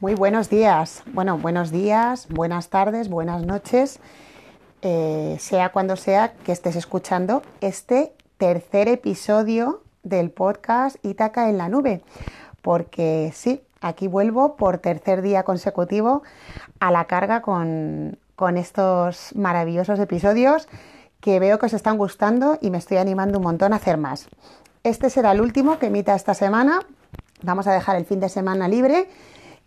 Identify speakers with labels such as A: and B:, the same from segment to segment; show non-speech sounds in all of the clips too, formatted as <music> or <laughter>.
A: Muy buenos días. Bueno, buenos días, buenas tardes, buenas noches, eh, sea cuando sea que estés escuchando este tercer episodio del podcast Ítaca en la nube. Porque sí, aquí vuelvo por tercer día consecutivo a la carga con, con estos maravillosos episodios que veo que os están gustando y me estoy animando un montón a hacer más. Este será el último que emita esta semana. Vamos a dejar el fin de semana libre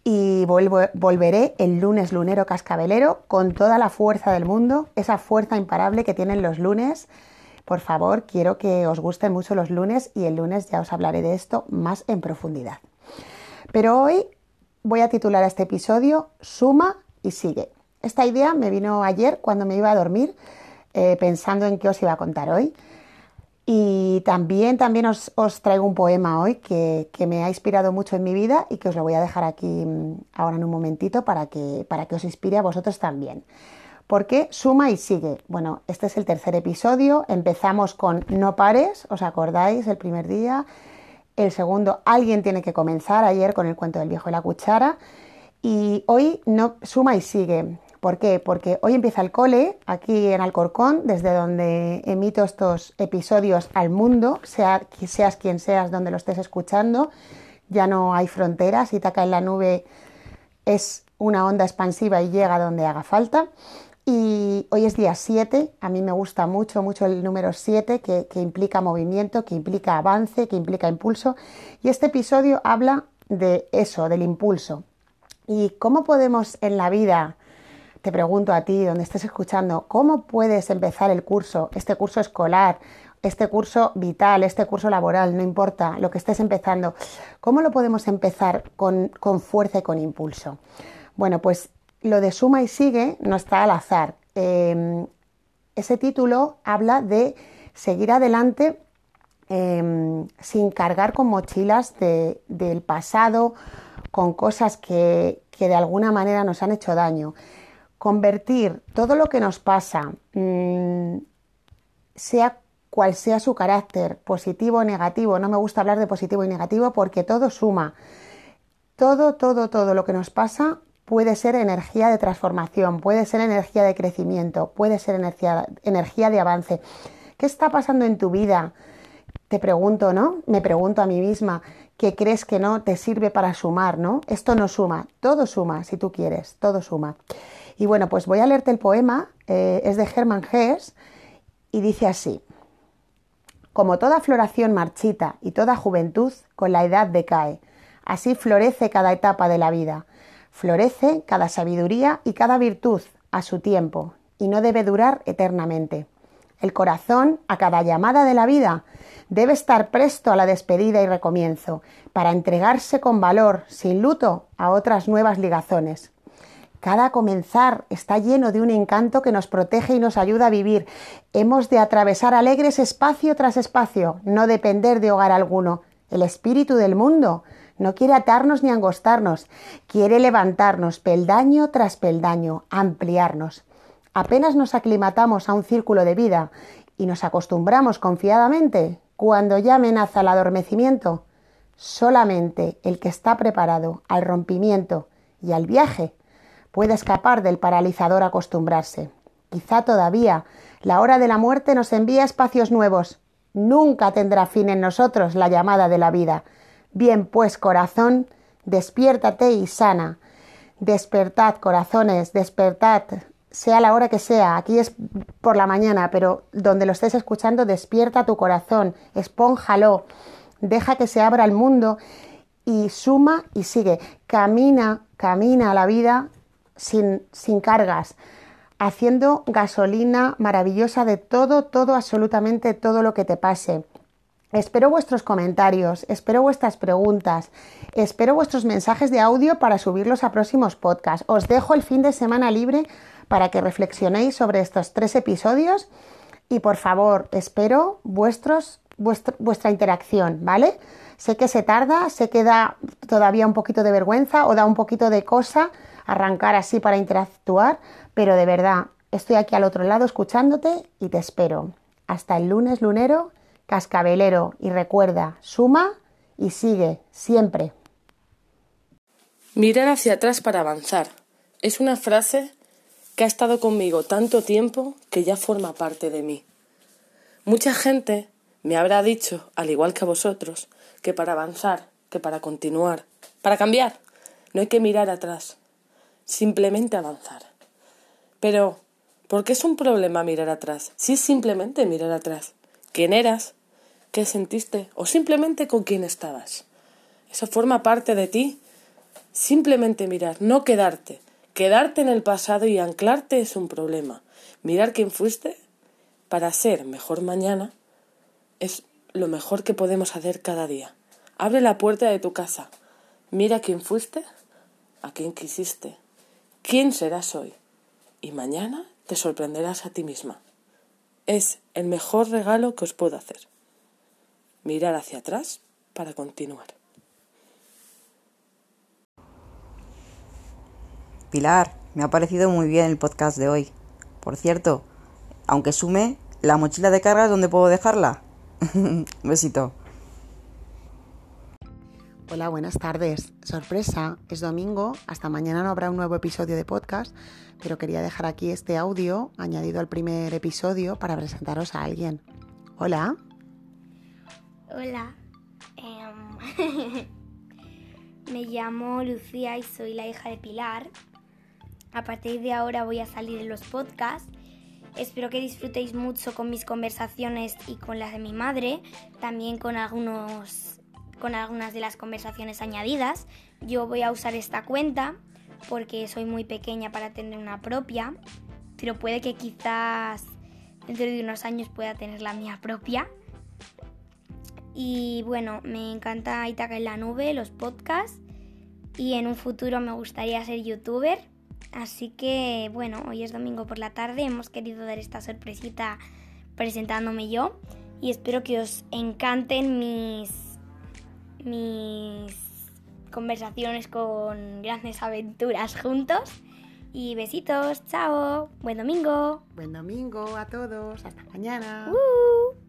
A: y volveré el lunes lunero cascabelero con toda la fuerza del mundo, esa fuerza imparable que tienen los lunes. Por favor, quiero que os gusten mucho los lunes y el lunes ya os hablaré de esto más en profundidad. Pero hoy voy a titular este episodio Suma y sigue. Esta idea me vino ayer cuando me iba a dormir eh, pensando en qué os iba a contar hoy. Y también, también os, traigo un poema hoy que, me ha inspirado mucho en mi vida y que os lo voy a dejar aquí mm, ahora en un momentito para que, para que os inspire a vosotros también. ¿Por qué suma y sigue? Bueno, este es el tercer episodio. Empezamos con No pares, ¿os acordáis? El primer día. El segundo, alguien tiene que comenzar ayer con el cuento del viejo y la cuchara. Y hoy no suma y sigue. ¿Por qué? Porque hoy empieza el cole aquí en Alcorcón, desde donde emito estos episodios al mundo, sea, seas quien seas donde lo estés escuchando. Ya no hay fronteras, Itaca en la nube es una onda expansiva y llega donde haga falta. Y hoy es día 7, a mí me gusta mucho, mucho el número 7, que, que implica movimiento, que implica avance, que implica impulso. Y este episodio habla de eso, del impulso. ¿Y cómo podemos en la vida te pregunto a ti, donde estés escuchando, ¿cómo puedes empezar el curso, este curso escolar, este curso vital, este curso laboral, no importa lo que estés empezando, ¿cómo lo podemos empezar con, fuerza y con impulso? Bueno, pues lo de suma y sigue no está al azar. Em, ese título habla de seguir adelante em, sin cargar con mochilas del pasado, con cosas que, que de alguna manera nos han hecho daño convertir todo lo que nos pasa, mm, sea cual sea su carácter, positivo o negativo, no me gusta hablar de positivo y negativo porque todo suma. Todo, todo, todo lo que nos pasa puede ser energía de transformación, puede ser energía de crecimiento, puede ser energía, energía de avance. ¿Qué está pasando en tu vida? Te pregunto, ¿no? Me pregunto a mí misma, ¿qué crees que no te sirve para sumar, ¿no? Esto no suma, todo suma, si tú quieres, todo suma. Y bueno, pues voy a leerte el poema, eh, es de Hermann Hesse y dice así. Como toda floración marchita y toda juventud, con la edad decae. Así florece cada etapa de la vida. Florece cada sabiduría y cada virtud a su tiempo, y no debe durar eternamente. El corazón, a cada llamada de la vida, debe estar presto a la despedida y recomienzo, para entregarse con valor, sin luto, a otras nuevas ligazones. Cada comenzar está lleno de un encanto que nos protege y nos ayuda a vivir. Hemos de atravesar alegres espacio tras espacio, no depender de hogar alguno. El espíritu del mundo no quiere atarnos ni angostarnos, quiere levantarnos peldaño tras peldaño, ampliarnos. Apenas nos aclimatamos a un círculo de vida y nos acostumbramos confiadamente, cuando ya amenaza el adormecimiento, solamente el que está preparado al rompimiento y al viaje puede escapar del paralizador acostumbrarse. Quizá todavía la hora de la muerte nos envía espacios nuevos. Nunca tendrá fin en nosotros la llamada de la vida. Bien pues, corazón, despiértate y sana. Despertad, corazones, despertad, sea la hora que sea, aquí es por la mañana, pero donde lo estés escuchando, despierta tu corazón, espónjalo, deja que se abra el mundo y suma y sigue. Camina, camina a la vida sin, sin cargas, haciendo gasolina maravillosa de todo, todo, absolutamente todo lo que te pase. Espero vuestros comentarios, espero vuestras preguntas, espero vuestros mensajes de audio para subirlos a próximos podcasts. Os dejo el fin de semana libre para que reflexionéis sobre estos tres episodios y por favor espero vuestros, vuestra interacción, ¿vale? Sé que se tarda, sé que da todavía un poquito de vergüenza o da un poquito de cosa arrancar así para interactuar, pero de verdad, estoy aquí al otro lado escuchándote y te espero. Hasta el lunes lunero, cascabelero y recuerda, suma y sigue siempre.
B: Mirar hacia atrás para avanzar. Es una frase que ha estado conmigo tanto tiempo que ya forma parte de mí. Mucha gente me habrá dicho, al igual que a vosotros, que para avanzar, que para continuar, para cambiar, no hay que mirar atrás, simplemente avanzar. Pero, ¿por qué es un problema mirar atrás? Si es simplemente mirar atrás. ¿Quién eras? ¿Qué sentiste? ¿O simplemente con quién estabas? Eso forma parte de ti Simplemente mirar, no quedarte. Quedarte en el pasado y anclarte es un problema. Mirar quién fuiste para ser mejor mañana es lo mejor que podemos hacer cada día. Abre la puerta de tu casa. Mira quién fuiste, a quién quisiste, quién serás hoy. Y mañana te sorprenderás a ti misma. Es el mejor regalo que os puedo hacer. Mirar hacia atrás para continuar.
C: Pilar, me ha parecido muy bien el podcast de hoy. Por cierto, aunque sume, ¿la mochila de cargas dónde puedo dejarla? <laughs> Besito.
A: Hola, buenas tardes. Sorpresa, es domingo, hasta mañana no habrá un nuevo episodio de podcast, pero quería dejar aquí este audio añadido al primer episodio para presentaros a alguien. Hola.
D: Hola. Em, <laughs> me llamo Lucía y soy la hija de Pilar. A partir de ahora voy a salir en los podcasts. Espero que disfrutéis mucho con mis conversaciones y con las de mi madre, también con algunos con algunas de las conversaciones añadidas. Yo voy a usar esta cuenta porque soy muy pequeña para tener una propia, pero puede que quizás dentro de unos años pueda tener la mía propia. Y bueno, me encanta Itaca en la nube, los podcasts y en un futuro me gustaría ser youtuber Así que bueno, hoy es domingo por la tarde, hemos querido dar esta sorpresita presentándome yo y espero que os encanten mis mis conversaciones con grandes aventuras juntos. Y besitos, chao, buen domingo.
A: Buen domingo a todos, hasta mañana.
D: Uh.